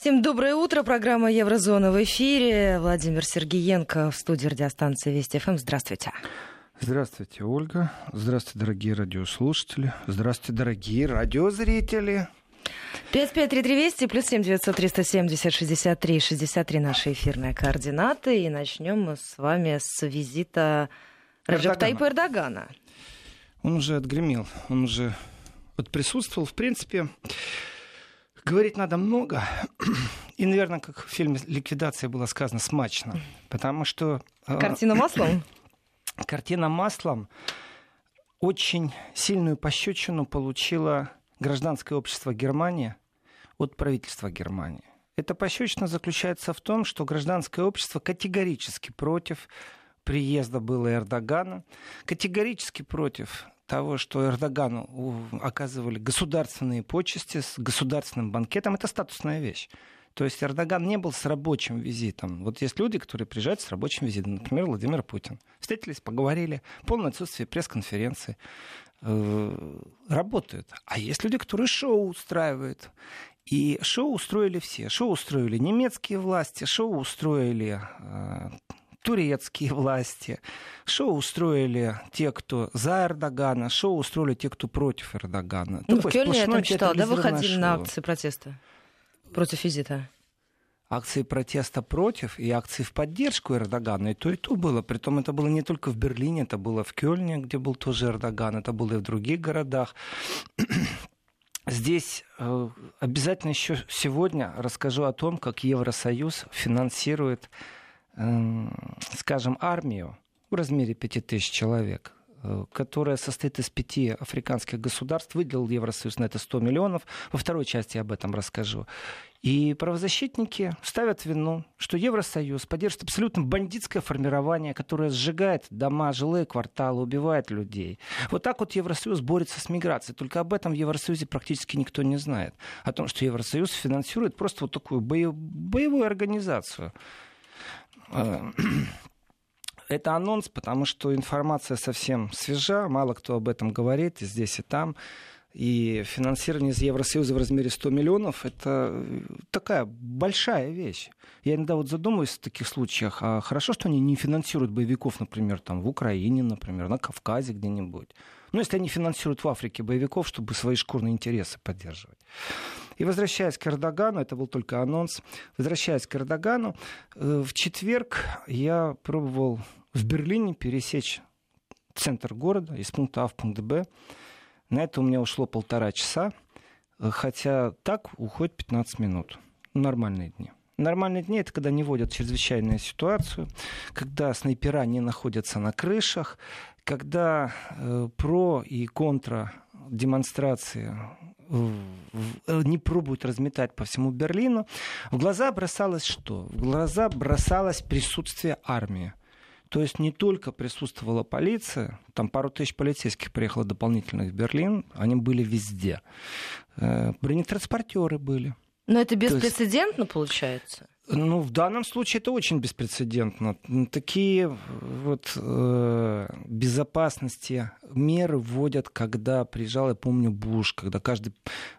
Всем доброе утро. Программа Еврозона в эфире. Владимир Сергеенко в студии радиостанции Вести ФМ. Здравствуйте. Здравствуйте, Ольга. Здравствуйте, дорогие радиослушатели. Здравствуйте, дорогие радиозрители. 553320 плюс 7 900 370 63 63 наши эфирные координаты. И начнем мы с вами с визита Раджеп Тайпа Эрдогана. Он уже отгремел, он уже вот присутствовал. В принципе, говорить надо много. И, наверное, как в фильме «Ликвидация» было сказано, смачно. Потому что... Э, Картина маслом? Картина маслом очень сильную пощечину получила гражданское общество Германии от правительства Германии. Эта пощечина заключается в том, что гражданское общество категорически против приезда было Эрдогана, категорически против того, что Эрдогану оказывали государственные почести с государственным банкетом, это статусная вещь. То есть Эрдоган не был с рабочим визитом. Вот есть люди, которые приезжают с рабочим визитом. Например, Владимир Путин. Встретились, поговорили. Полное отсутствие пресс-конференции. Э, работают. А есть люди, которые шоу устраивают. И шоу устроили все. Шоу устроили немецкие власти, шоу устроили э, турецкие власти. Шоу устроили те, кто за Эрдогана, шоу устроили те, кто против Эрдогана. Ну, Такое в Кёльне я там читала, да, выходили на акции протеста против визита? акции протеста против и акции в поддержку Эрдогана. И то, и то было. Притом это было не только в Берлине, это было в Кёльне, где был тоже Эрдоган, это было и в других городах. Здесь э, обязательно еще сегодня расскажу о том, как Евросоюз финансирует скажем, армию в размере 5000 человек, э, которая состоит из пяти африканских государств, выделил Евросоюз на это 100 миллионов. Во второй части я об этом расскажу. И правозащитники ставят вину, что Евросоюз поддерживает абсолютно бандитское формирование, которое сжигает дома, жилые кварталы, убивает людей. Вот так вот Евросоюз борется с миграцией. Только об этом в Евросоюзе практически никто не знает. О том, что Евросоюз финансирует просто вот такую боевую организацию это анонс, потому что информация совсем свежа, мало кто об этом говорит и здесь, и там. И финансирование из Евросоюза в размере 100 миллионов – это такая большая вещь. Я иногда вот задумываюсь в таких случаях, а хорошо, что они не финансируют боевиков, например, там, в Украине, например, на Кавказе где-нибудь. Ну, если они финансируют в Африке боевиков, чтобы свои шкурные интересы поддерживать. И возвращаясь к Эрдогану, это был только анонс, возвращаясь к Эрдогану, э, в четверг я пробовал в Берлине пересечь центр города из пункта А в пункт Б. На это у меня ушло полтора часа, э, хотя так уходит 15 минут. Нормальные дни. Нормальные дни — это когда не вводят чрезвычайную ситуацию, когда снайпера не находятся на крышах, когда э, про и контра демонстрации Э, не пробуют разметать по всему Берлину, в глаза бросалось что? В глаза бросалось присутствие армии. То есть не только присутствовала полиция, там пару тысяч полицейских приехало дополнительных в Берлин, они были везде. Э, бронетранспортеры были. Но это беспрецедентно есть... получается? Ну, в данном случае это очень беспрецедентно. Такие вот э, безопасности меры вводят, когда приезжал, я помню, Буш, когда каждый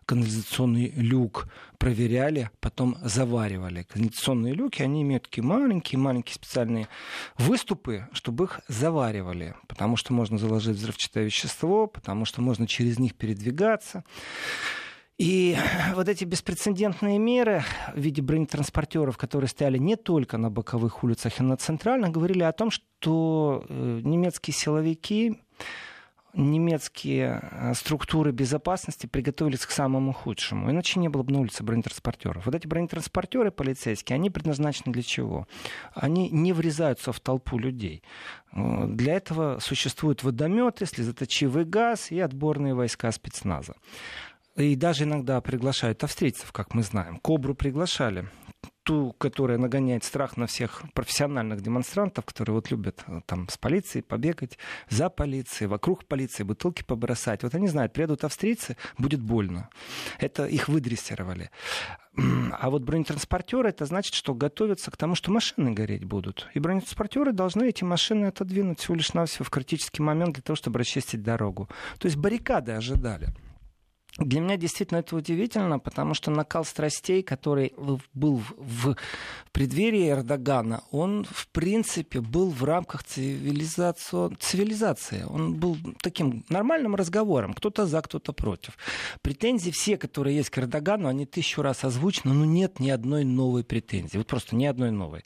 канализационный люк проверяли, потом заваривали. Канализационные люки, они имеют такие маленькие-маленькие специальные выступы, чтобы их заваривали, потому что можно заложить взрывчатое вещество, потому что можно через них передвигаться. И вот эти беспрецедентные меры в виде бронетранспортеров, которые стояли не только на боковых улицах и на центральных, говорили о том, что э, немецкие силовики, немецкие э, структуры безопасности приготовились к самому худшему. Иначе не было бы на улице бронетранспортеров. Вот эти бронетранспортеры полицейские, они предназначены для чего? Они не врезаются в толпу людей. Э, для этого существуют водометы, слезоточивый газ и отборные войска спецназа. И даже иногда приглашают австрийцев, как мы знаем. Кобру приглашали ту, которая нагоняет страх на всех профессиональных демонстрантов, которые вот любят э, там с полицией побегать, за полицией, вокруг полиции, бутылки побросать. Вот они знают, приедут австрийцы, будет больно. Это их выдрессировали. А вот бронетранспортеры, это значит, что готовятся к тому, что машины гореть будут. И бронетранспортеры должны эти машины отодвинуть всего лишь навсего в критический момент для того, чтобы расчистить дорогу. То есть баррикады ожидали. Для меня действительно это удивительно, потому что накал страстей, который был в преддверии Эрдогана, он, в принципе, был в рамках цивилизации. Он был таким нормальным разговором. Кто-то за, кто-то против. Претензии все, которые есть к Эрдогану, они тысячу раз озвучены, но нет ни одной новой претензии. Вот просто ни одной новой.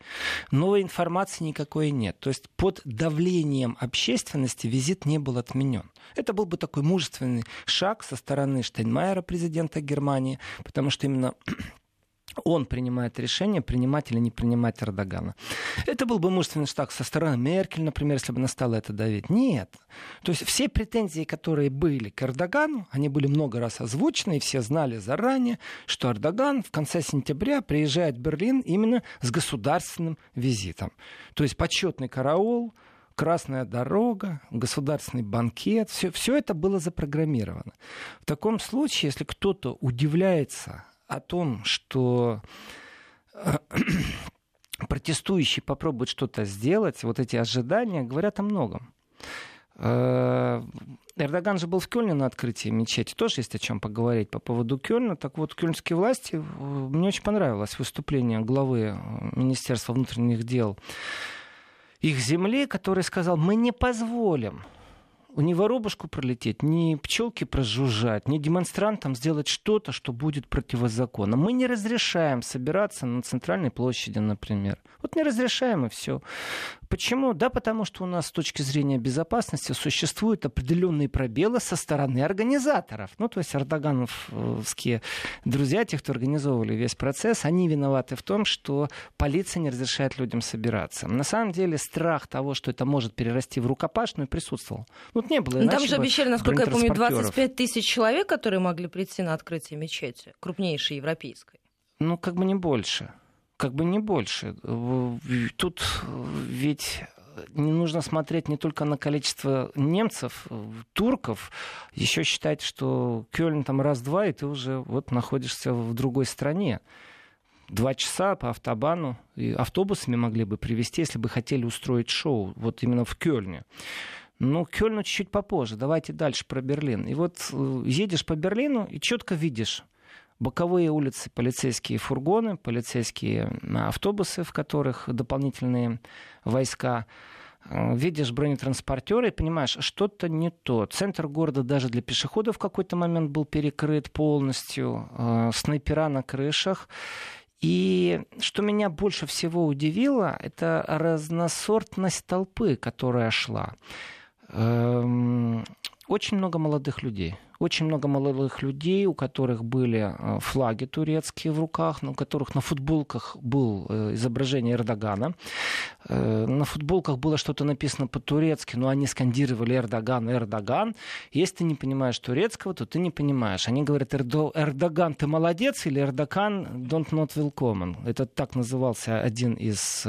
Новой информации никакой нет. То есть под давлением общественности визит не был отменен. Это был бы такой мужественный шаг со стороны Штайнмайера, президента Германии, потому что именно он принимает решение, принимать или не принимать Эрдогана. Это был бы мужественный шаг со стороны Меркель, например, если бы она стала это давить. Нет. То есть все претензии, которые были к Эрдогану, они были много раз озвучены, и все знали заранее, что Эрдоган в конце сентября приезжает в Берлин именно с государственным визитом. То есть почетный караул, красная дорога, государственный банкет, все, все это было запрограммировано. В таком случае, если кто-то удивляется о том, что э, протестующие попробуют что-то сделать, вот эти ожидания говорят о многом. Э, Эрдоган же был в Кёльне на открытии мечети. Тоже есть о чем поговорить по поводу Кёльна. Так вот, кёльнские власти, э, мне очень понравилось выступление главы Министерства внутренних дел их земли, который сказал, мы не позволим ни воробушку пролететь, ни пчелки прожужжать, ни демонстрантам сделать что-то, что будет противозаконно. Мы не разрешаем собираться на центральной площади, например. Вот не разрешаем и все. Почему? Да, потому что у нас с точки зрения безопасности существуют определенные пробелы со стороны организаторов. Ну, то есть эрдогановские друзья, те, кто организовывали весь процесс, они виноваты в том, что полиция не разрешает людям собираться. На самом деле страх того, что это может перерасти в рукопашную, присутствовал. Ну, вот не было. Ну, там же обещали, насколько я помню, 25 тысяч человек, которые могли прийти на открытие мечети, крупнейшей европейской. Ну, как бы не больше как бы не больше. Тут ведь не нужно смотреть не только на количество немцев, турков, еще считать, что Кёльн там раз-два, и ты уже вот находишься в другой стране. Два часа по автобану, и автобусами могли бы привезти, если бы хотели устроить шоу, вот именно в Кёльне. Ну, Кёльну чуть-чуть попозже. Давайте дальше про Берлин. И вот э, едешь по Берлину и четко видишь, боковые улицы, полицейские фургоны, полицейские автобусы, в которых дополнительные войска. Э, видишь бронетранспортеры и понимаешь, что-то не то. Центр города даже для пешеходов в какой-то момент был перекрыт полностью, э, снайпера на крышах. И что меня больше всего удивило, это разносортность толпы, которая шла. Эм, очень много молодых людей очень много молодых людей, у которых были э, флаги турецкие в руках, у которых на футболках было э, изображение Эрдогана. Э, на футболках было что-то написано по-турецки, но они скандировали Эрдоган, Эрдоган. Если ты не понимаешь турецкого, то ты не понимаешь. Они говорят, Эрдо, Эрдоган, ты молодец, или Эрдоган, don't not welcome. Это так назывался один из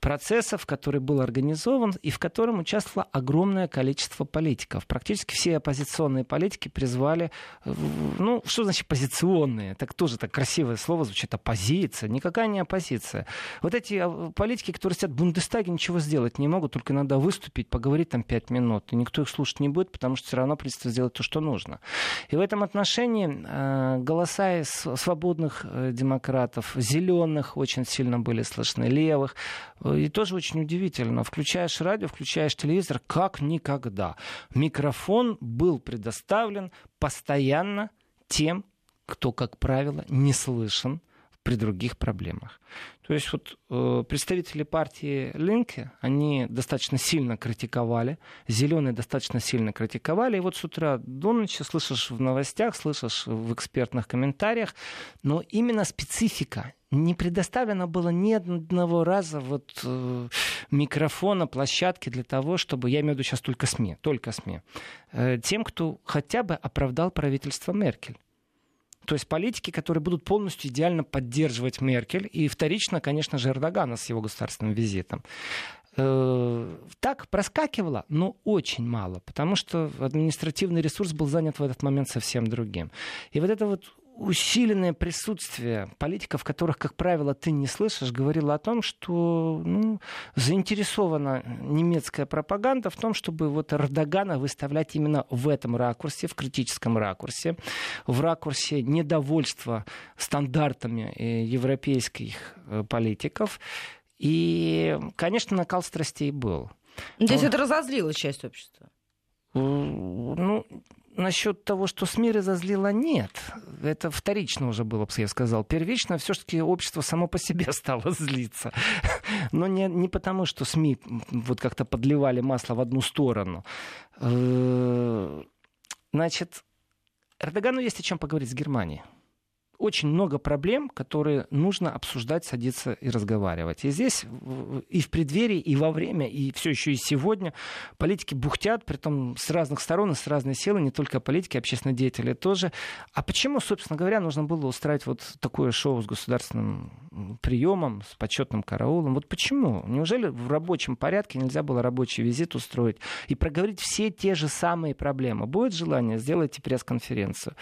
процессов, который был организован и в котором участвовало огромное количество политиков. Практически все оппозиционные политики политики призвали, ну, что значит позиционные? Так тоже так красивое слово звучит, оппозиция. Никакая не оппозиция. Вот эти а, политики, которые сидят в Бундестаге, ничего сделать не могут, только иногда выступить, поговорить там пять минут. И никто их слушать не будет, потому что все равно придется сделать то, что нужно. И в этом отношении э, голоса из свободных э, демократов, зеленых очень сильно были слышны, левых. Э, и тоже очень удивительно. Включаешь радио, включаешь телевизор, как никогда. Микрофон был предоставлен представлен постоянно тем, кто, как правило, не слышен при других проблемах. То есть вот э, представители партии Линке, они достаточно сильно критиковали, зеленые достаточно сильно критиковали, и вот с утра до ночи слышишь в новостях, слышишь в экспертных комментариях, но именно специфика не предоставлено было ни одного раза вот, э, микрофона, площадки для того, чтобы, я имею в виду сейчас только СМИ, только СМИ, э, тем, кто хотя бы оправдал правительство Меркель. То есть политики, которые будут полностью идеально поддерживать Меркель и вторично, конечно же, Эрдогана с его государственным визитом. Э, так проскакивало, но очень мало, потому что административный ресурс был занят в этот момент совсем другим. И вот это вот усиленное присутствие политиков, которых, как правило, ты не слышишь, говорило о том, что ну, заинтересована немецкая пропаганда в том, чтобы вот Эрдогана выставлять именно в этом ракурсе, в критическом ракурсе, в ракурсе недовольства стандартами э, европейских э, политиков. И, конечно, накал страстей был. То есть это разозлило часть общества? Ну, насчет того, что СМИ разозлило, нет. Это вторично уже было, бы я сказал. Первично все-таки общество само по себе стало злиться. Но не, не потому, что СМИ вот как-то подливали масло в одну сторону. Э, значит, Эрдогану есть о чем поговорить с Германией очень много проблем, которые нужно обсуждать, садиться и разговаривать. И здесь и в преддверии, и во время, и все еще и сегодня политики бухтят, при том с разных сторон и с разной силы, не только политики, общественные деятели тоже. А почему, собственно говоря, нужно было устраивать вот такое шоу с государственным приемом, с почетным караулом? Вот почему? Неужели в рабочем порядке нельзя было рабочий визит устроить и проговорить все те же самые проблемы? Будет желание, сделайте пресс-конференцию.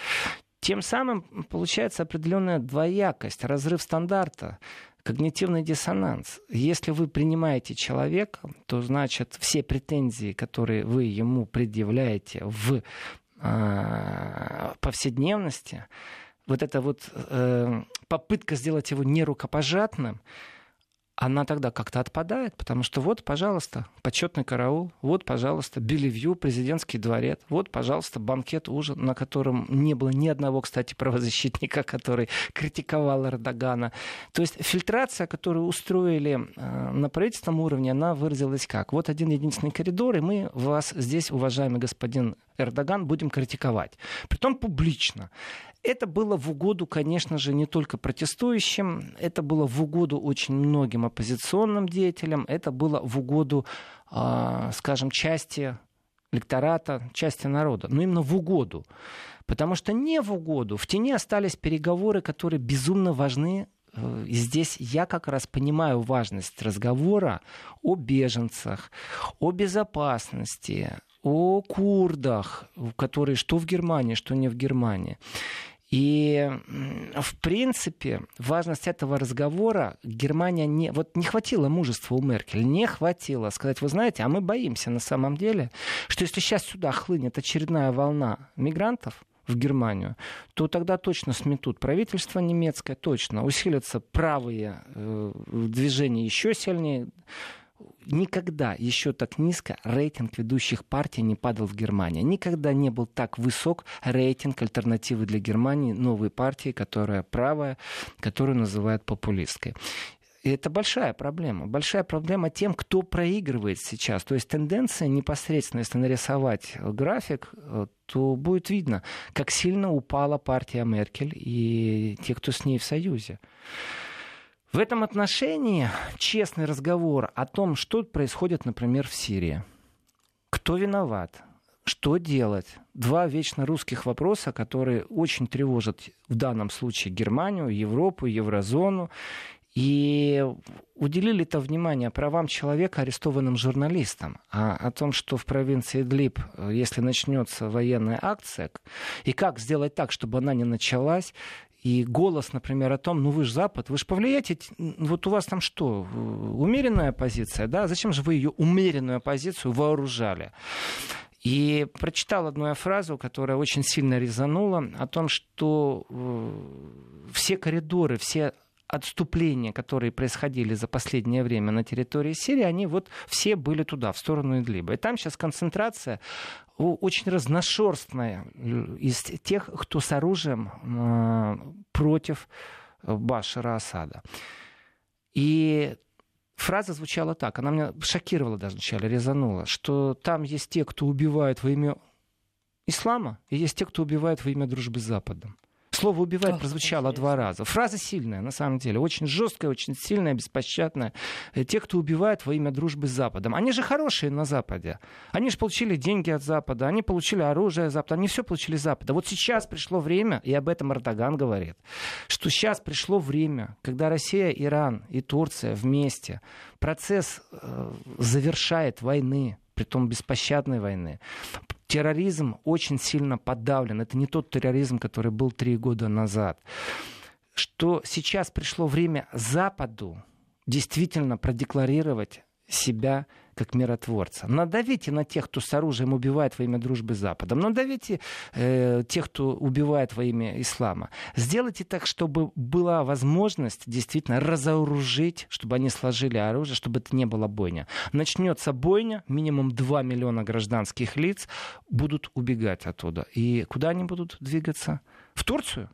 Тем самым получается определенная двоякость, разрыв стандарта когнитивный диссонанс. Если вы принимаете человека, то значит все претензии, которые вы ему предъявляете в э, повседневности, вот эта вот э, попытка сделать его нерукопожатным, она тогда как-то отпадает, потому что вот, пожалуйста, почетный караул, вот, пожалуйста, Белевью, президентский дворец, вот, пожалуйста, банкет, ужин, на котором не было ни одного, кстати, правозащитника, который критиковал Эрдогана. То есть фильтрация, которую устроили э, на правительственном уровне, она выразилась как? Вот один единственный коридор, и мы вас здесь, уважаемый господин Эрдоган, будем критиковать. Притом публично. Это было в угоду, конечно же, не только протестующим, это было в угоду очень многим оппозиционным деятелям, это было в угоду, а, скажем, части электората, части народа, но именно в угоду. Потому что не в угоду, в тени остались переговоры, которые безумно важны э, и здесь я как раз понимаю важность разговора о беженцах, о безопасности, о курдах, которые что в Германии, что не в Германии. И, в принципе, важность этого разговора Германия не... Вот не хватило мужества у Меркель, не хватило сказать, вы знаете, а мы боимся на самом деле, что если сейчас сюда хлынет очередная волна мигрантов, в Германию, то тогда точно сметут правительство немецкое, точно усилятся правые э, движения еще сильнее никогда еще так низко рейтинг ведущих партий не падал в Германии. Никогда не был так высок рейтинг альтернативы для Германии новой партии, которая правая, которую называют популистской. И это большая проблема. Большая проблема тем, кто проигрывает сейчас. То есть тенденция непосредственно, если нарисовать график, то будет видно, как сильно упала партия Меркель и те, кто с ней в союзе. В этом отношении честный разговор о том, что происходит, например, в Сирии. Кто виноват? Что делать? Два вечно русских вопроса, которые очень тревожат в данном случае Германию, Европу, Еврозону. И уделили это внимание правам человека, арестованным журналистам, а о том, что в провинции Идлиб, если начнется военная акция, и как сделать так, чтобы она не началась, и голос, например, о том, ну вы же Запад, вы же повлияете, вот у вас там что, умеренная позиция, да, зачем же вы ее умеренную позицию вооружали? И прочитал одну фразу, которая очень сильно резанула, о том, что э, все коридоры, все отступления, которые происходили за последнее время на территории Сирии, они вот все были туда, в сторону Идлиба. И там сейчас концентрация очень разношерстная из тех, кто с оружием э, против Башара Асада. И фраза звучала так, она меня шокировала даже вначале, резанула, что там есть те, кто убивает во имя ислама, и есть те, кто убивает во имя дружбы с Западом. Слово «убивать» прозвучало два раза. Фраза сильная, на самом деле, очень жесткая, очень сильная, беспощадная. Э, те, кто убивает во имя дружбы с Западом. Они же хорошие на Западе. Они же получили деньги от Запада, они получили оружие от Запада, они все получили с Запада. Вот сейчас пришло время, и об этом Эрдоган говорит, что сейчас пришло время, когда Россия, Иран и Турция вместе процесс э, завершает войны, притом беспощадной войны, терроризм очень сильно подавлен. Это не тот терроризм, который был три года назад. Что сейчас пришло время Западу действительно продекларировать себя как миротворца. Надавите на тех, кто с оружием убивает во имя дружбы с Западом. Надавите э, тех, кто убивает во имя ислама. Сделайте так, чтобы была возможность действительно разоружить, чтобы они сложили оружие, чтобы это не было бойня. Начнется бойня, минимум 2 миллиона гражданских лиц будут убегать оттуда. И куда они будут двигаться? В Турцию?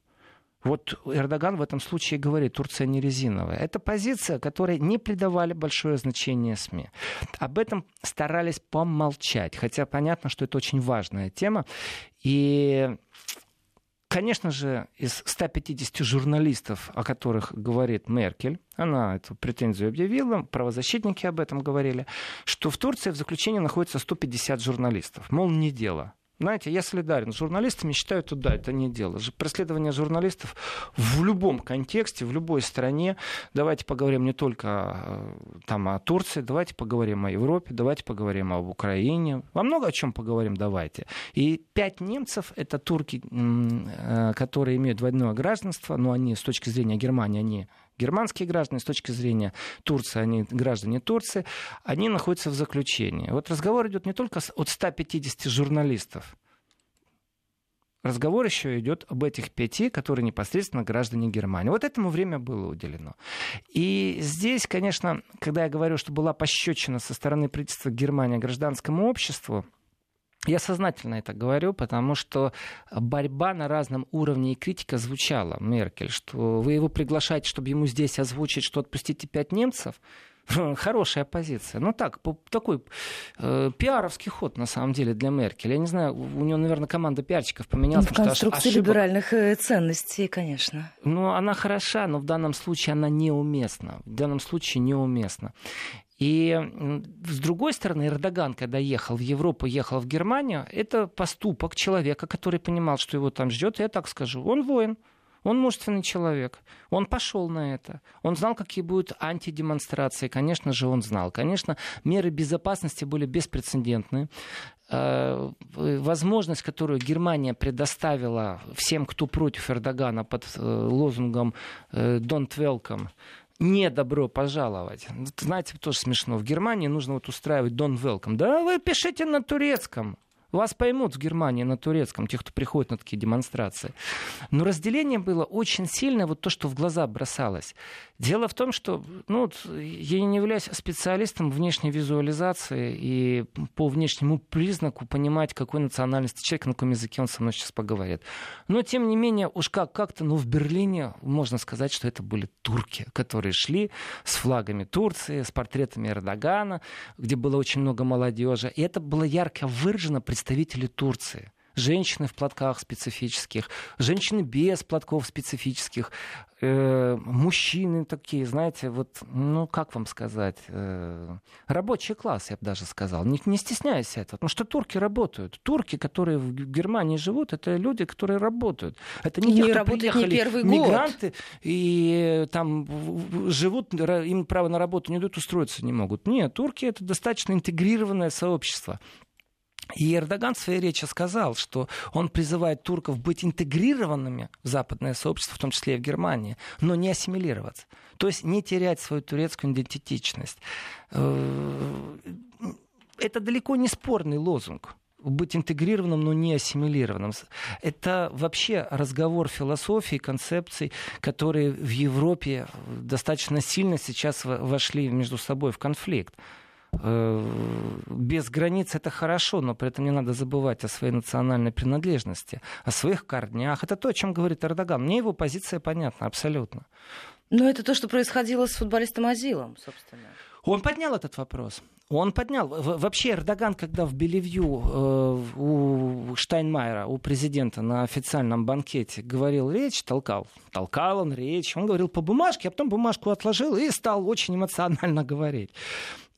Вот Эрдоган в этом случае говорит, Турция не резиновая. Это позиция, которой не придавали большое значение СМИ. Об этом старались помолчать, хотя понятно, что это очень важная тема. И Конечно же, из 150 журналистов, о которых говорит Меркель, она эту претензию объявила, правозащитники об этом говорили, что в Турции в заключении находится 150 журналистов. Мол, не дело. Знаете, я солидарен с журналистами, считаю, что да, это не дело. Преследование журналистов в любом контексте, в любой стране. Давайте поговорим не только э, там, о Турции, давайте поговорим о Европе, давайте поговорим об Украине. Во много о чем поговорим, давайте. И пять немцев — это турки, э, которые имеют двойное гражданство, но они с точки зрения Германии, они германские граждане, с точки зрения Турции, они граждане Турции, они находятся в заключении. Вот разговор идет не только от 150 журналистов, разговор еще идет об этих пяти, которые непосредственно граждане Германии. Вот этому время было уделено. И здесь, конечно, когда я говорю, что была пощечина со стороны правительства Германии гражданскому обществу, я сознательно это говорю, потому что борьба на разном уровне и критика звучала Меркель, что вы его приглашаете, чтобы ему здесь озвучить, что отпустите пять немцев. Хорошая позиция. Ну так, такой э, пиаровский ход, на самом деле, для Меркель. Я не знаю, у него, наверное, команда пиарщиков поменялась. Ну, конструкции ошибок... либеральных э, ценностей, конечно. Ну, она хороша, но в данном случае она неуместна. В данном случае неуместна. И с другой стороны, Эрдоган, когда ехал в Европу, ехал в Германию, это поступок человека, который понимал, что его там ждет. Я так скажу, он воин. Он мужественный человек. Он пошел на это. Он знал, какие будут антидемонстрации. Конечно же, он знал. Конечно, меры безопасности были беспрецедентны. Э, возможность, которую Германия предоставила всем, кто против Эрдогана под э, лозунгом э, «Don't welcome», не добро пожаловать. Знаете, тоже смешно. В Германии нужно вот устраивать Don Welcome. Да вы пишите на турецком. Вас поймут в Германии на турецком, тех, кто приходит на такие демонстрации. Но разделение было очень сильное, вот то, что в глаза бросалось. Дело в том, что ну, я не являюсь специалистом внешней визуализации и по внешнему признаку понимать, какой национальности человек, на каком языке он со мной сейчас поговорит. Но, тем не менее, уж как- как-то, ну, в Берлине можно сказать, что это были турки, которые шли с флагами Турции, с портретами Эрдогана, где было очень много молодежи. И это было ярко выражено представители Турции женщины в платках специфических, женщины без платков специфических, э, мужчины такие, знаете, вот, ну, как вам сказать, э, рабочий класс, я бы даже сказал. Не, не стесняясь этого, потому что турки работают. Турки, которые в Германии живут, это люди, которые работают. Это не, не те, кто приехали, не первый мигранты, год. и там живут, им право на работу не дают, устроиться не могут. Нет, турки это достаточно интегрированное сообщество. И Эрдоган в своей речи сказал, что он призывает турков быть интегрированными в западное сообщество, в том числе и в Германии, но не ассимилироваться. То есть не терять свою турецкую идентичность. Э, это далеко не спорный лозунг быть интегрированным, но не ассимилированным. Это вообще разговор философии, концепций, которые в Европе достаточно сильно сейчас вошли между собой в конфликт. Э, без границ это хорошо, но при этом не надо забывать о своей национальной принадлежности, о своих корнях. Это то, о чем говорит Эрдоган. Мне его позиция понятна абсолютно. Но это то, что происходило с футболистом Азилом, собственно. Он поднял этот вопрос. Он поднял. Вообще Эрдоган, когда в Белевью э, у Штайнмайера, у президента на официальном банкете говорил речь, толкал. Толкал он речь. Он говорил по бумажке, а потом бумажку отложил и стал очень эмоционально говорить.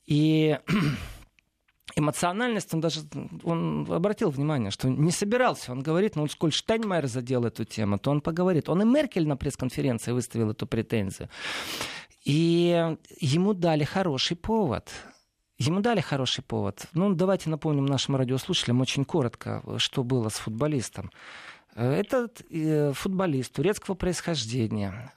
И эмоциональность, он даже он обратил внимание, что не собирался. Он говорит, ну, сколь Штайнмайер задел эту тему, то он поговорит. Он и Меркель на пресс-конференции выставил эту претензию. И ему дали хороший повод. ему дали хороший повод. Ну, давайте напомним нашим радиослушателям очень коротко, что было с футболистом. Этот э, футболист турецкого происхождения,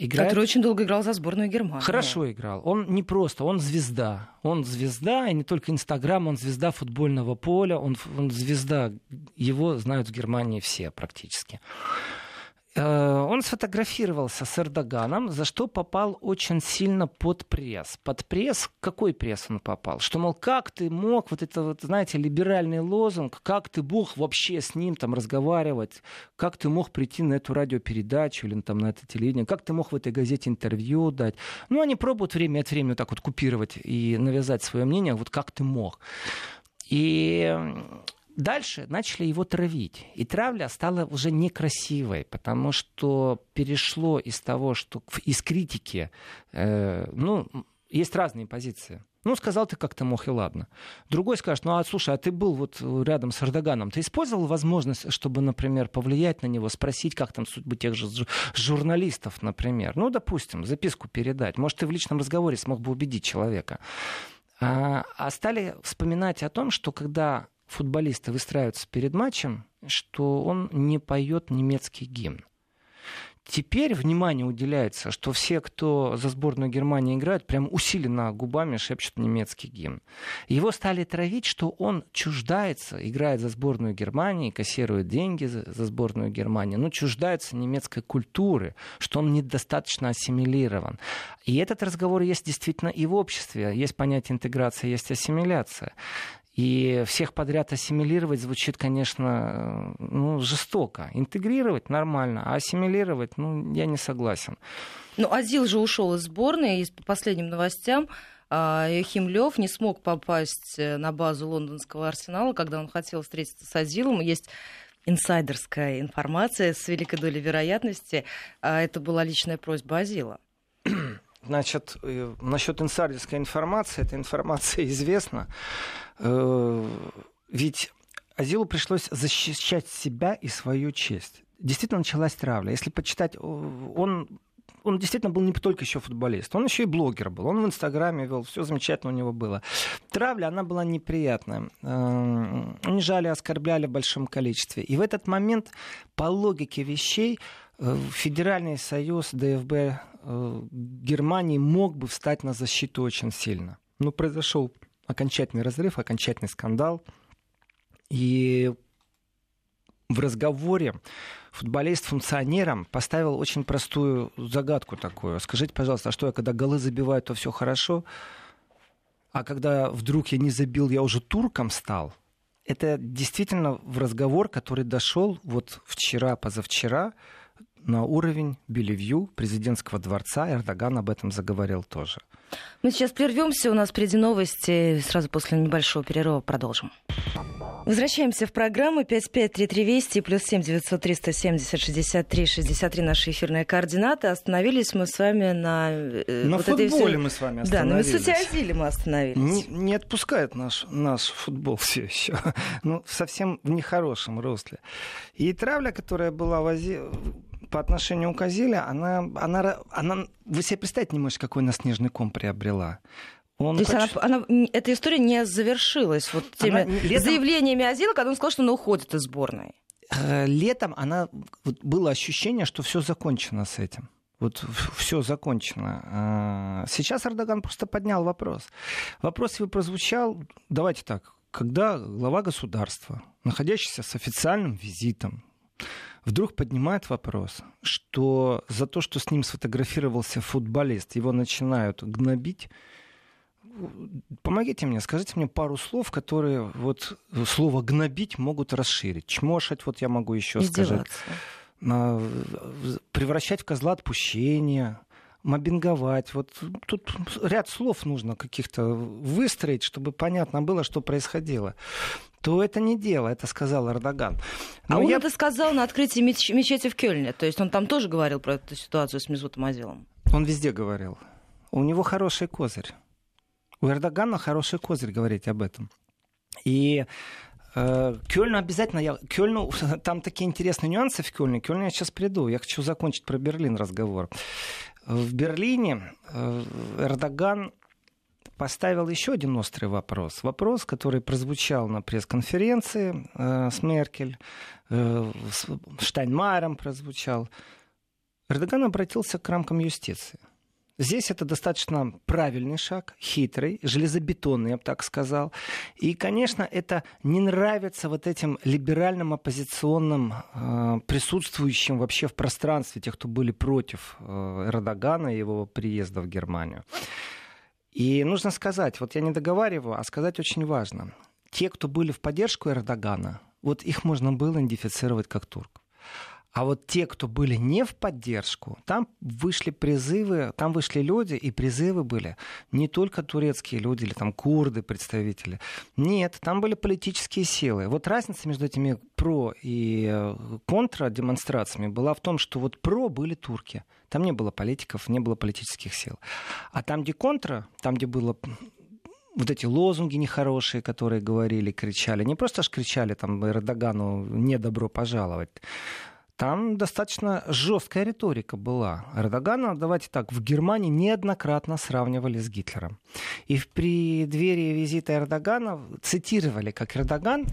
Играет... Который очень долго играл за сборную Германии. Хорошо играл. Он не просто, он звезда. Он звезда, и не только Инстаграм, он звезда футбольного поля, он, он звезда. Его знают в Германии все практически. Э, он сфотографировался с Эрдоганом, за что попал очень сильно под пресс. Под пресс, какой пресс он попал? Что, мол, как ты мог, вот это вот, знаете, либеральный лозунг, как ты мог вообще с ним там разговаривать, как ты мог прийти на эту радиопередачу или там на это телевидение, как ты мог в этой газете интервью дать. Ну, они пробуют время от времени вот так вот купировать и навязать свое мнение, вот как ты мог. И Дальше начали его травить. И травля стала уже некрасивой, потому что перешло из того, что из критики, э, ну, есть разные позиции. Ну, сказал ты как-то мог, и ладно. Другой скажет, ну, а слушай, а ты был вот рядом с Эрдоганом, ты использовал возможность, чтобы, например, повлиять на него, спросить, как там судьбы тех же журналистов, например. Ну, допустим, записку передать. Может, ты в личном разговоре смог бы убедить человека. А, а стали вспоминать о том, что когда футболисты выстраиваются перед матчем, что он не поет немецкий гимн. Теперь внимание уделяется, что все, кто за сборную Германии играют, прям усиленно губами шепчут немецкий гимн. Его стали травить, что он чуждается, играет за сборную Германии, кассирует деньги за, сборную Германии, но чуждается немецкой культуры, что он недостаточно ассимилирован. И этот разговор есть действительно и в обществе. Есть понятие интеграция, есть ассимиляция. И всех подряд ассимилировать звучит, конечно, ну, жестоко. Интегрировать нормально, а ассимилировать, ну, я не согласен. Ну, Азил же ушел из сборной, и по последним новостям Яхим Лев не смог попасть э, на базу лондонского арсенала, когда он хотел встретиться с Азилом. Есть инсайдерская информация с великой долей вероятности. А это была личная просьба Азила. Значит, э, насчет инсайдерской информации, эта информация известна. Э, ведь Азилу пришлось защищать себя и свою честь. Действительно началась травля. Если почитать, он он действительно был не только еще футболист, он еще и блогер был. Он в Инстаграме вел, все замечательно у него было. Травля, она была неприятная. Э, унижали, оскорбляли в большом количестве. И в этот момент, по логике вещей, Федеральный союз ДФБ Германии мог бы встать на защиту очень сильно. Но произошел окончательный разрыв, окончательный скандал. И в разговоре футболист функционерам поставил очень простую загадку такую. Скажите, пожалуйста, а что я, когда голы забиваю, то все хорошо, а когда вдруг я не забил, я уже турком стал? Это действительно в разговор, который дошел вот вчера, позавчера, на уровень Белевью, президентского дворца. Эрдоган об этом заговорил тоже. Мы сейчас прервемся, у нас впереди новости, сразу после небольшого перерыва продолжим. Возвращаемся в программу 553320 плюс 7 903 170 63 63 наши эфирные координаты. Остановились мы с вами на... Э, на вот футболе мы с вами остановились. Да, на Месуте Азиле мы остановились. Не, не отпускает наш, наш футбол все еще. Ну, совсем в нехорошем русле. И травля, которая была в Азии по отношению к Азиле, она, она, она, вы себе представить не можете, какой она снежный ком приобрела. Он То есть хочет... она, она, эта история не завершилась вот теми она, летом... заявлениями Азила, когда он сказал, что она уходит из сборной. Э, летом она, вот, было ощущение, что все закончено с этим. Вот все закончено. Э, сейчас Эрдоган просто поднял вопрос. Вопрос его прозвучал, давайте так, когда глава государства, находящийся с официальным визитом, вдруг поднимает вопрос, что за то, что с ним сфотографировался футболист, его начинают гнобить. Помогите мне, скажите мне пару слов, которые вот слово гнобить могут расширить. Чмошать, вот я могу еще сказать. Превращать в козла отпущения, мобинговать. Вот тут ряд слов нужно каких-то выстроить, чтобы понятно было, что происходило то это не дело, это сказал Эрдоган. Но а он я... это сказал на открытии меч- мечети в Кёльне, то есть он там тоже говорил про эту ситуацию с Мезутом Азилом? Он везде говорил. У него хороший козырь. У Эрдогана хороший козырь говорить об этом. И э, Кёльну обязательно, я, Кёльну, там такие интересные нюансы в Кёльне. Кёльну я сейчас приду. Я хочу закончить про Берлин разговор. В Берлине э, Эрдоган поставил еще один острый вопрос. Вопрос, который прозвучал на пресс-конференции э, с Меркель, э, с Штайнмайером прозвучал. Эрдоган обратился к рамкам юстиции. Здесь это достаточно правильный шаг, хитрый, железобетонный, я бы так сказал. И, конечно, это не нравится вот этим либеральным оппозиционным э, присутствующим вообще в пространстве, тех, кто были против э, Эрдогана и его приезда в Германию. И нужно сказать, вот я не договариваю, а сказать очень важно. Те, кто были в поддержку Эрдогана, вот их можно было идентифицировать как турков. А вот те, кто были не в поддержку, там вышли призывы, там вышли люди, и призывы были не только турецкие люди или там курды, представители. Нет, там были политические силы. Вот разница между этими про и э, контра демонстрациями была в том, что вот про были турки. Там не было политиков, не было политических сил. А там, где контра, там, где было вот эти лозунги нехорошие, которые говорили, кричали, не просто аж кричали там Эрдогану «не добро пожаловать», там достаточно жесткая риторика была. Эрдогана, давайте так, в Германии неоднократно сравнивали с Гитлером. И в преддверии визита Эрдогана цитировали, как Эрдоган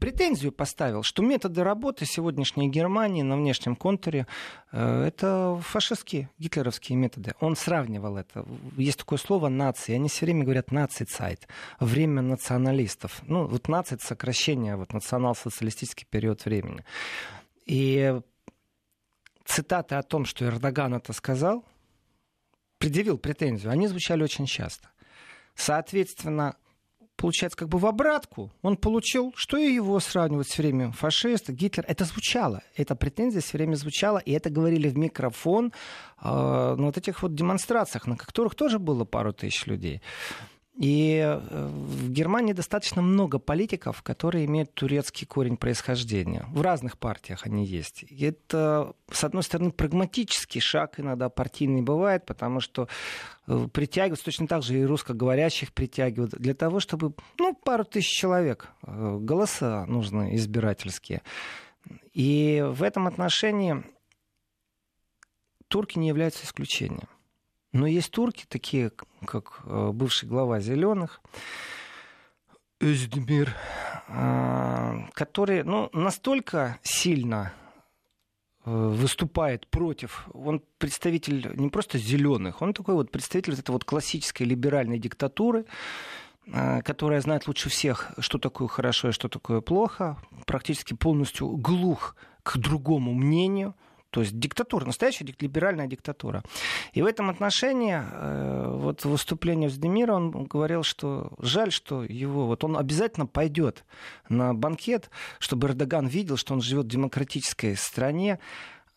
претензию поставил, что методы работы сегодняшней Германии на внешнем контуре э, это фашистские, гитлеровские методы. Он сравнивал это. Есть такое слово нации. Они все время говорят наций-цайт. Время националистов. Ну, вот наций — сокращение, вот национал-социалистический период времени. И цитаты о том, что Эрдоган это сказал, предъявил претензию, они звучали очень часто. Соответственно, получается, как бы в обратку он получил, что и его сравнивать все время фашист, Гитлер. Это звучало, эта претензия все время звучала, и это говорили в микрофон э, на вот этих вот демонстрациях, на которых тоже было пару тысяч людей. И э, в Германии достаточно много политиков, которые имеют турецкий корень происхождения. В разных партиях они есть. И это, с одной стороны, прагматический шаг, иногда партийный бывает, потому что э, притягивают, точно так же и русскоговорящих притягивают, для того, чтобы ну, пару тысяч человек, э, голоса нужны избирательские. И в этом отношении турки не являются исключением. Но есть турки, такие как э, бывший глава зеленых, Эздемир, а, который ну, настолько сильно э, выступает против, он представитель не просто зеленых, он такой вот представитель вот этой вот классической либеральной диктатуры, а, которая знает лучше всех, что такое хорошо и что такое плохо, практически полностью глух к другому мнению – то есть диктатура, настоящая либеральная диктатура. И в этом отношении э, вот выступление Вздемира, он говорил, что жаль, что его, вот он обязательно пойдет на банкет, чтобы Эрдоган видел, что он живет в демократической стране,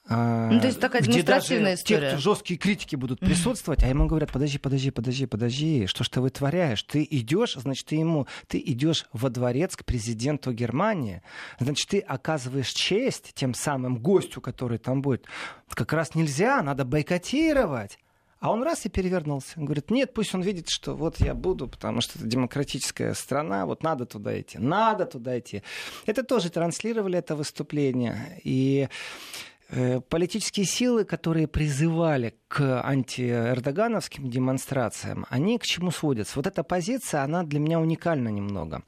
ну, то есть такая демонстративная история. Те, кто жесткие критики будут присутствовать, а ему говорят, подожди, подожди, подожди, подожди, что ж ты вытворяешь? Ты идешь, значит, ты ему, ты идешь во дворец к президенту Германии, значит, ты оказываешь честь тем самым гостю, который там будет. Как раз нельзя, надо бойкотировать. А он раз и перевернулся. Он говорит, нет, пусть он видит, что вот я буду, потому что это демократическая страна, вот надо туда идти, надо туда идти. Это тоже транслировали это выступление. И политические силы, которые призывали к антиэрдогановским демонстрациям, они к чему сводятся? Вот эта позиция, она для меня уникальна немного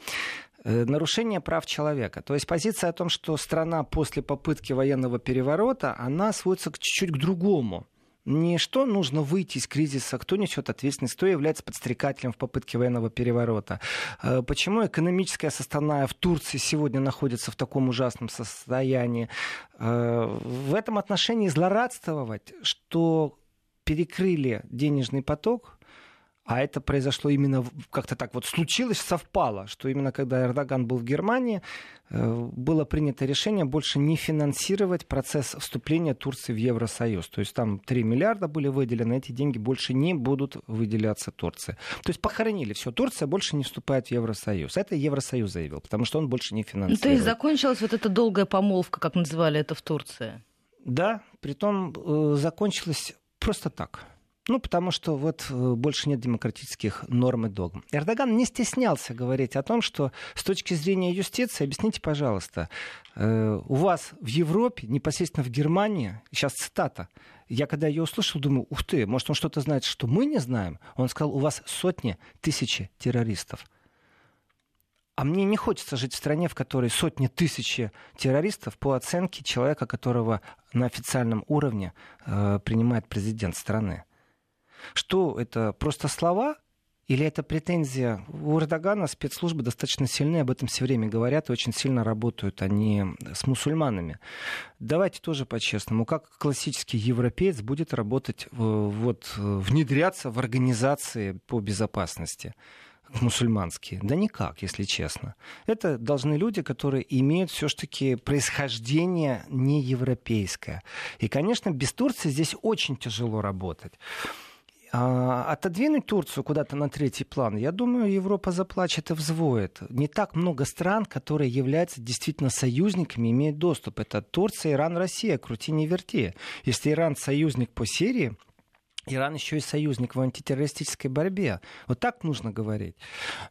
э, нарушение прав человека. То есть позиция о том, что страна после попытки военного переворота, она сводится чуть-чуть к другому не что нужно выйти из кризиса, кто несет ответственность, кто является подстрекателем в попытке военного переворота. Э, почему экономическая составная в Турции сегодня находится в таком ужасном состоянии. Э, в этом отношении злорадствовать, что перекрыли денежный поток, а это произошло именно как-то так вот случилось, совпало, что именно когда Эрдоган был в Германии, э, было принято решение больше не финансировать процесс вступления Турции в Евросоюз. То есть там 3 миллиарда были выделены, эти деньги больше не будут выделяться Турции. То есть похоронили все, Турция больше не вступает в Евросоюз. Это Евросоюз заявил, потому что он больше не финансирует. Ну, то есть закончилась вот эта долгая помолвка, как называли это в Турции? Да, притом э, закончилась просто так Ну, потому что вот э, больше нет демократических норм и догм. Эрдоган не стеснялся говорить о том, что с точки зрения юстиции, объясните, пожалуйста, э, у вас в Европе, непосредственно в Германии, сейчас цитата, я когда ее услышал, думаю, ух ты, может он что-то знает, что мы не знаем? Он сказал, у вас сотни, тысячи террористов. А мне не хочется жить в стране, в которой сотни тысячи террористов по оценке человека, которого на официальном уровне э, принимает президент страны. Что это просто слова? Или это претензия? У Эрдогана спецслужбы достаточно сильны, об этом все время говорят, и очень сильно работают они с мусульманами. Давайте тоже по-честному, как классический европеец будет работать, вот, внедряться в организации по безопасности? мусульманские? Да никак, если честно. Это должны люди, которые имеют все-таки происхождение не европейское. И, конечно, без Турции здесь очень тяжело работать. А, отодвинуть Турцию куда-то на третий план, я думаю, Европа заплачет и взвоет. Не так много стран, которые являются действительно союзниками, имеют доступ. Это Турция, Иран, Россия, крути не верти. Если Иран союзник по Сирии, Иран еще и союзник в антитеррористической борьбе. Вот так нужно говорить.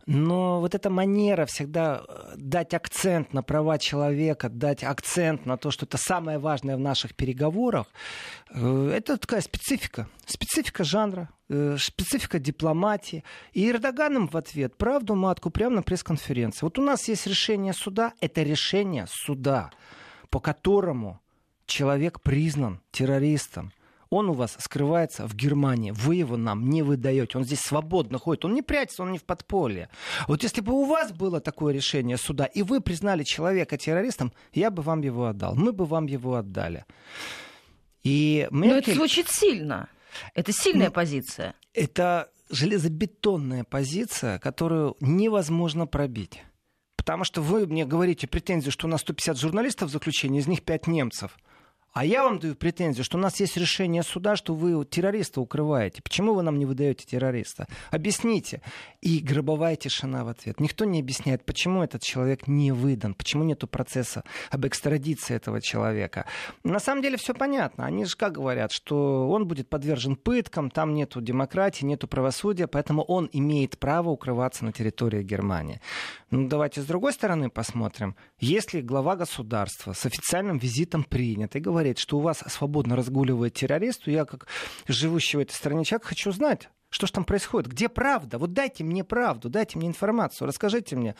Но вот эта манера всегда э, дать акцент на права человека, дать акцент на то, что это самое важное в наших переговорах, э, это такая специфика. Специфика жанра, э, специфика дипломатии. И Эрдоганом в ответ правду матку прямо на пресс-конференции. Вот у нас есть решение суда, это решение суда, по которому человек признан террористом он у вас скрывается в Германии. Вы его нам не выдаете. Он здесь свободно ходит. Он не прячется, он не в подполье. Вот если бы у вас было такое решение суда, и вы признали человека террористом, я бы вам его отдал. Мы бы вам его отдали. И Меркель... Но это звучит сильно. Это сильная ну, позиция. Это железобетонная позиция, которую невозможно пробить. Потому что вы мне говорите претензию, что у нас 150 журналистов в заключении, из них 5 немцев. А я вам даю претензию, что у нас есть решение суда, что вы террориста укрываете. Почему вы нам не выдаете террориста? Объясните. И гробовая тишина в ответ. Никто не объясняет, почему этот человек не выдан, почему нету процесса об экстрадиции этого человека. На самом деле все понятно. Они же как говорят, что он будет подвержен пыткам, там нету демократии, нету правосудия, поэтому он имеет право укрываться на территории Германии. Ну, давайте с другой стороны посмотрим. Если глава государства с официальным визитом принят и говорит, что у вас свободно разгуливает террорист, то я, как живущий в этой стране человек, хочу знать, что же там происходит? Где правда? Вот дайте мне правду, дайте мне информацию, расскажите мне.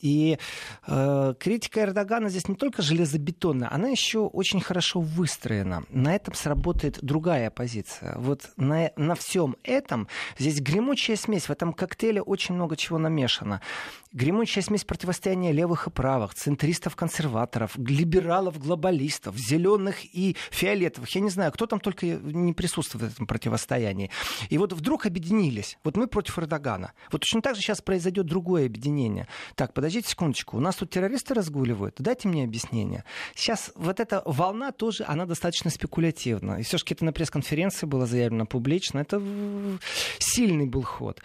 И э, критика Эрдогана здесь не только железобетонная, она еще очень хорошо выстроена. На этом сработает другая позиция. Вот на, на всем этом здесь гремучая смесь, в этом коктейле очень много чего намешано. Гремучая смесь противостояния левых и правых, центристов, консерваторов, либералов, глобалистов, зеленых и фиолетовых. Я не знаю, кто там только не присутствует в этом противостоянии. И вот вдруг объединились. Вот мы против Эрдогана. Вот точно так же сейчас произойдет другое объединение. Так, подождите секундочку. У нас тут террористы разгуливают. Дайте мне объяснение. Сейчас вот эта волна тоже, она достаточно спекулятивна. И все-таки это на пресс-конференции было заявлено публично. Это сильный был ход.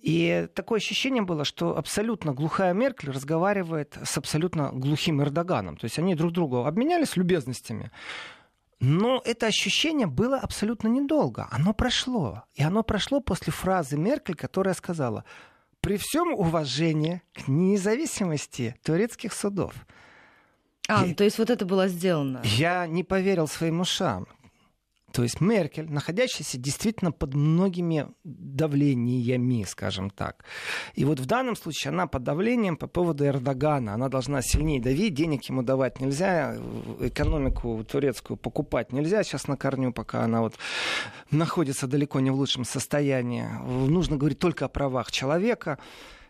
И такое ощущение было, что абсолютно глухая Меркель разговаривает с абсолютно глухим Эрдоганом. То есть они друг другу обменялись любезностями. Но это ощущение было абсолютно недолго. Оно прошло. И оно прошло после фразы Меркель, которая сказала, при всем уважении к независимости турецких судов. А, и... то есть вот это было сделано. Я не поверил своим ушам. То есть Меркель, находящаяся действительно под многими давлениями, скажем так. И вот в данном случае она под давлением по поводу Эрдогана. Она должна сильнее давить, денег ему давать нельзя, экономику турецкую покупать нельзя сейчас на корню, пока она вот находится далеко не в лучшем состоянии. Нужно говорить только о правах человека.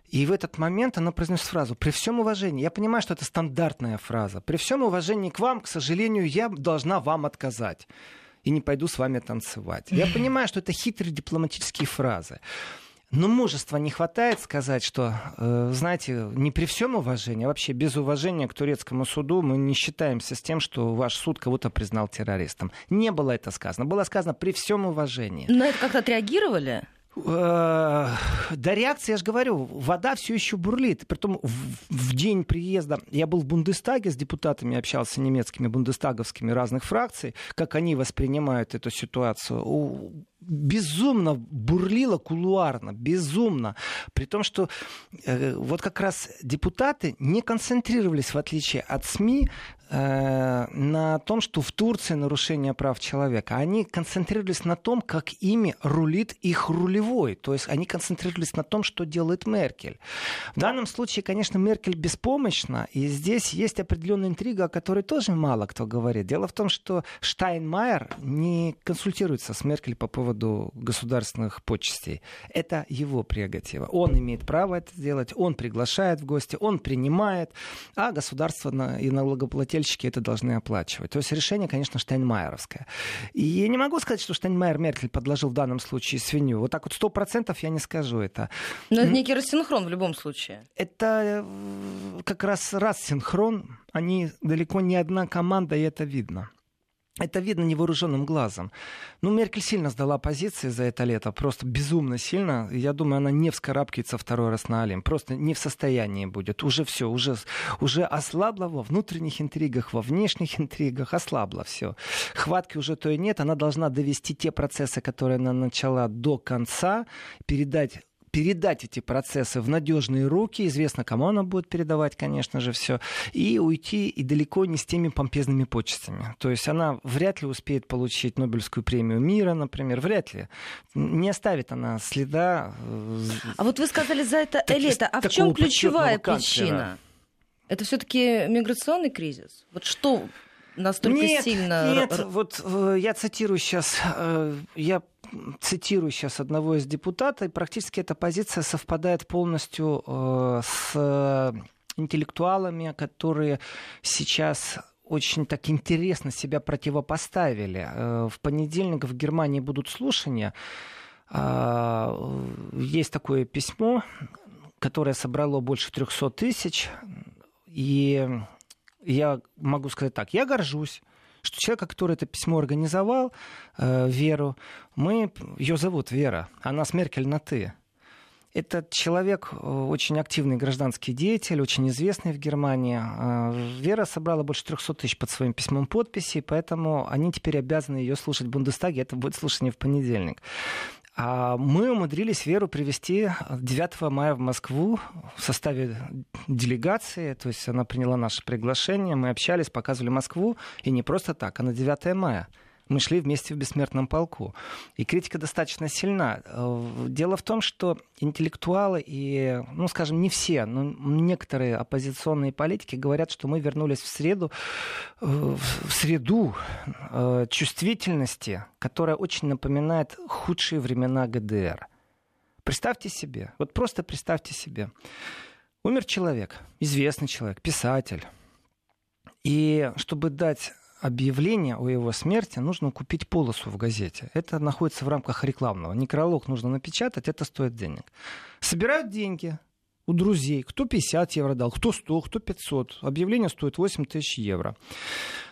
И в этот момент она произносит фразу «При всем уважении». Я понимаю, что это стандартная фраза. «При всем уважении к вам, к сожалению, я должна вам отказать» и не пойду с вами танцевать. Я понимаю, что это хитрые дипломатические фразы. Но мужества не хватает сказать, что, э, знаете, не при всем уважении, а вообще без уважения к турецкому суду мы не считаемся с тем, что ваш суд кого-то признал террористом. Не было это сказано. Было сказано при всем уважении. Но это как-то отреагировали? Э, до реакции, я же говорю, вода все еще бурлит. Притом в, в день приезда я был в Бундестаге с депутатами, общался немецкими бундестаговскими разных фракций, как они воспринимают эту ситуацию. безумно бурлило кулуарно, безумно. При том, что э, вот как раз депутаты не концентрировались, в отличие от СМИ, на том, что в Турции нарушение прав человека. Они концентрировались на том, как ими рулит их рулевой. То есть они концентрировались на том, что делает Меркель. В данном случае, конечно, Меркель беспомощна. И здесь есть определенная интрига, о которой тоже мало кто говорит. Дело в том, что Штайнмайер не консультируется с Меркель по поводу государственных почестей. Это его прерогатива. Он имеет право это сделать, он приглашает в гости, он принимает, а государство и налогоплательщики налогоплательщики это должны оплачивать. То есть решение, конечно, Штайнмайеровское. И я не могу сказать, что Штайнмайер Меркель подложил в данном случае свинью. Вот так вот сто процентов я не скажу это. Но это некий рассинхрон в любом случае. Это э, как раз рассинхрон. Они далеко не одна команда, и это видно. Это видно невооруженным глазом. Ну, Меркель сильно сдала позиции за это лето, просто безумно сильно. Я думаю, она не вскарабкается второй раз на Олимп. Просто не в состоянии будет. Уже все, уже, уже ослабла во внутренних интригах, во внешних интригах, ослабла все. Хватки уже то и нет. Она должна довести те процессы, которые она начала до конца, передать передать эти процессы в надежные руки, известно, кому она будет передавать, конечно же, все, и уйти и далеко не с теми помпезными почестями. То есть она вряд ли успеет получить Нобелевскую премию мира, например, вряд ли. Не оставит она следа. Э, а вот вы сказали за это так, элита. А в чем ключевая причина? Это все-таки миграционный кризис? Вот что настолько нет, сильно... Нет, вот э, я цитирую сейчас, э, я цитирую сейчас одного из депутатов, и практически эта позиция совпадает полностью э, с интеллектуалами, которые сейчас очень так интересно себя противопоставили. В понедельник в Германии будут слушания. Есть такое письмо, которое собрало больше 300 тысяч. И я могу сказать так, я горжусь что человека, который это письмо организовал, э, Веру, мы, ее зовут Вера, она с Меркель на «ты». Этот человек э, очень активный гражданский деятель, очень известный в Германии. Э, Вера собрала больше 300 тысяч под своим письмом подписей, поэтому они теперь обязаны ее слушать в Бундестаге. Это будет слушание в понедельник. А мы умудрились Веру привести 9 мая в Москву в составе делегации. То есть она приняла наше приглашение, мы общались, показывали Москву. И не просто так, а на 9 мая мы шли вместе в бессмертном полку. И критика достаточно сильна. Э, дело в том, что интеллектуалы и, ну, скажем, не все, но некоторые оппозиционные политики говорят, что мы вернулись в среду, э, в среду э, чувствительности, которая очень напоминает худшие времена ГДР. Представьте себе, вот просто представьте себе. Умер человек, известный человек, писатель. И чтобы дать объявление о его смерти нужно купить полосу в газете. Это находится в рамках рекламного. Некролог нужно напечатать, это стоит денег. Собирают деньги у друзей. Кто 50 евро дал, кто 100, кто 500. Объявление стоит 8 тысяч евро.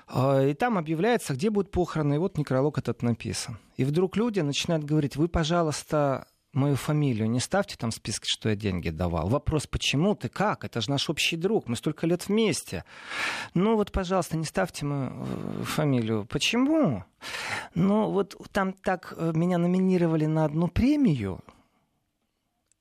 А, и там объявляется, где будут похороны. И вот некролог этот написан. И вдруг люди начинают говорить, вы, пожалуйста, мою фамилию не ставьте там в списке, что я деньги давал. Вопрос, почему ты, как? Это же наш общий друг, мы столько лет вместе. Ну вот, пожалуйста, не ставьте мою э, фамилию. Почему? Ну вот там так э, меня номинировали на одну премию,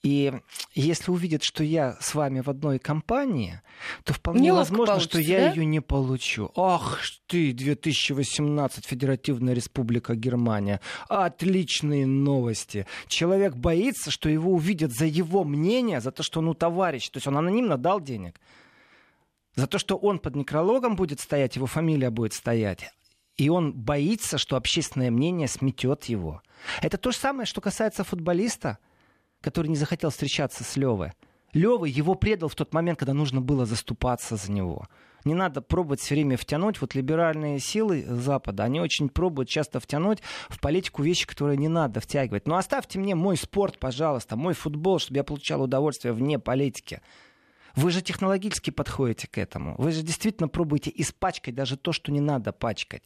и если увидят, что я с вами в одной компании, то вполне Неловко возможно, что я да? ее не получу. Ах ты, 2018, Федеративная Республика Германия. Отличные новости. Человек боится, что его увидят за его мнение, за то, что он у товарищ. То есть он анонимно дал денег. За то, что он под некрологом будет стоять, его фамилия будет стоять. И он боится, что общественное мнение сметет его. Это то же самое, что касается футболиста – который не захотел встречаться с Левой. Лева его предал в тот момент, когда нужно было заступаться за него. Не надо пробовать все время втянуть. Вот либеральные силы Запада, они очень пробуют часто втянуть в политику вещи, которые не надо втягивать. Но оставьте мне мой спорт, пожалуйста, мой футбол, чтобы я получал удовольствие вне политики. Вы же технологически подходите к этому. Вы же действительно пробуете испачкать даже то, что не надо пачкать.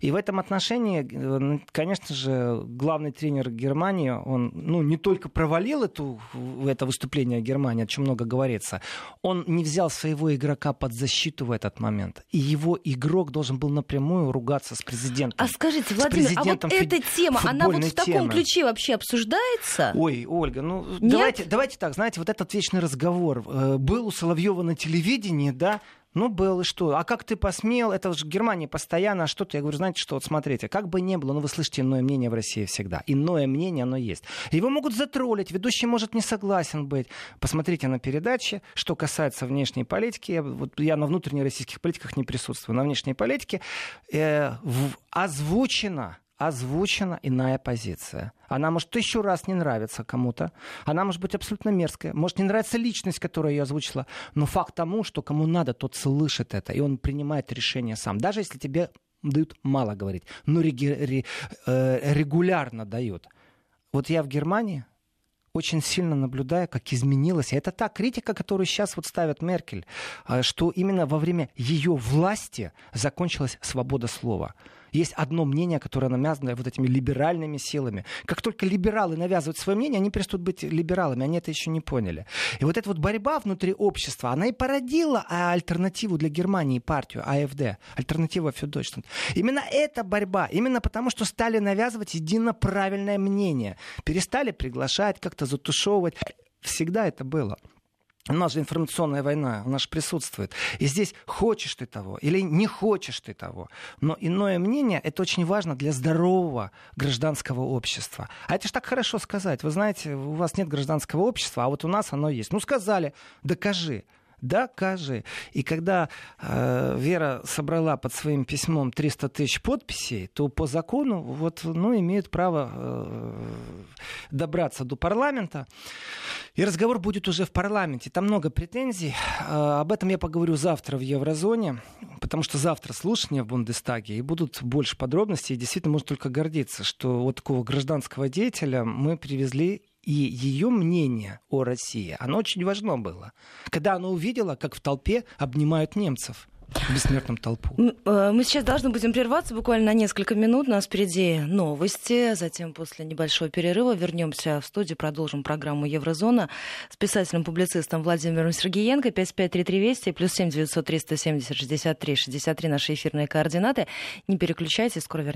И в этом отношении, э, конечно же, главный тренер Германии, он ну, не только провалил эту, это выступление Германии, о чем много говорится, он не взял своего игрока под защиту в этот момент. И его игрок должен был напрямую ругаться с президентом. А скажите, Владимир, а вот эта тема, она вот в таком темы. ключе вообще обсуждается? Ой, Ольга, ну давайте, давайте так, знаете, вот этот вечный разговор э, был у Соловьева на телевидении, да, ну, был, и что? А как ты посмел? Это же Германия постоянно, а что-то? Я говорю, знаете что, вот смотрите, как бы не было, но вы слышите иное мнение в России всегда. Иное мнение, оно есть. Его могут затроллить, ведущий может не согласен быть. Посмотрите на передачи, что касается внешней политики. Я, вот, я на внутренних российских политиках не присутствую. На внешней политике э, в, озвучено озвучена иная позиция. Она может тысячу раз не нравиться кому-то. Она может быть абсолютно мерзкая. Может не нравится личность, которая ее озвучила. Но факт тому, что кому надо, тот слышит это. И он принимает решение сам. Даже если тебе дают мало говорить. Но э, регулярно дают. Вот я в Германии очень сильно наблюдаю, как изменилась. И это та критика, которую сейчас вот ставят Меркель, э, что именно во время ее власти закончилась свобода слова есть одно мнение, которое навязано вот этими либеральными силами. Как только либералы навязывают свое мнение, они перестают быть либералами. Они это еще не поняли. И вот эта вот борьба внутри общества, она и породила альтернативу для Германии, партию АФД, альтернатива für Deutschland. Именно эта борьба, именно потому, что стали навязывать едино правильное мнение. Перестали приглашать, как-то затушевывать. Всегда это было. У нас же информационная война, у нас же присутствует. И здесь хочешь ты того или не хочешь ты того. Но иное мнение — это очень важно для здорового гражданского общества. А это же так хорошо сказать. Вы знаете, у вас нет гражданского общества, а вот у нас оно есть. Ну, сказали, докажи докажи. И когда э, Вера собрала под своим письмом 300 тысяч подписей, то по закону вот, ну, имеет право э, добраться до парламента. И разговор будет уже в парламенте. Там много претензий. Э, об этом я поговорю завтра в Еврозоне, потому что завтра слушания в Бундестаге, и будут больше подробностей. И действительно можно только гордиться, что вот такого гражданского деятеля мы привезли и ее мнение о России, оно очень важно было. Когда она увидела, как в толпе обнимают немцев бессмертным толпу. Э, мы сейчас должны будем прерваться буквально на несколько минут. У нас впереди новости. Затем после небольшого перерыва вернемся в студию, продолжим программу Еврозона с писателем-публицистом Владимиром Сергеенко. 553320 плюс 7 900 370 63 63 наши эфирные координаты. Не переключайтесь, скоро вернемся.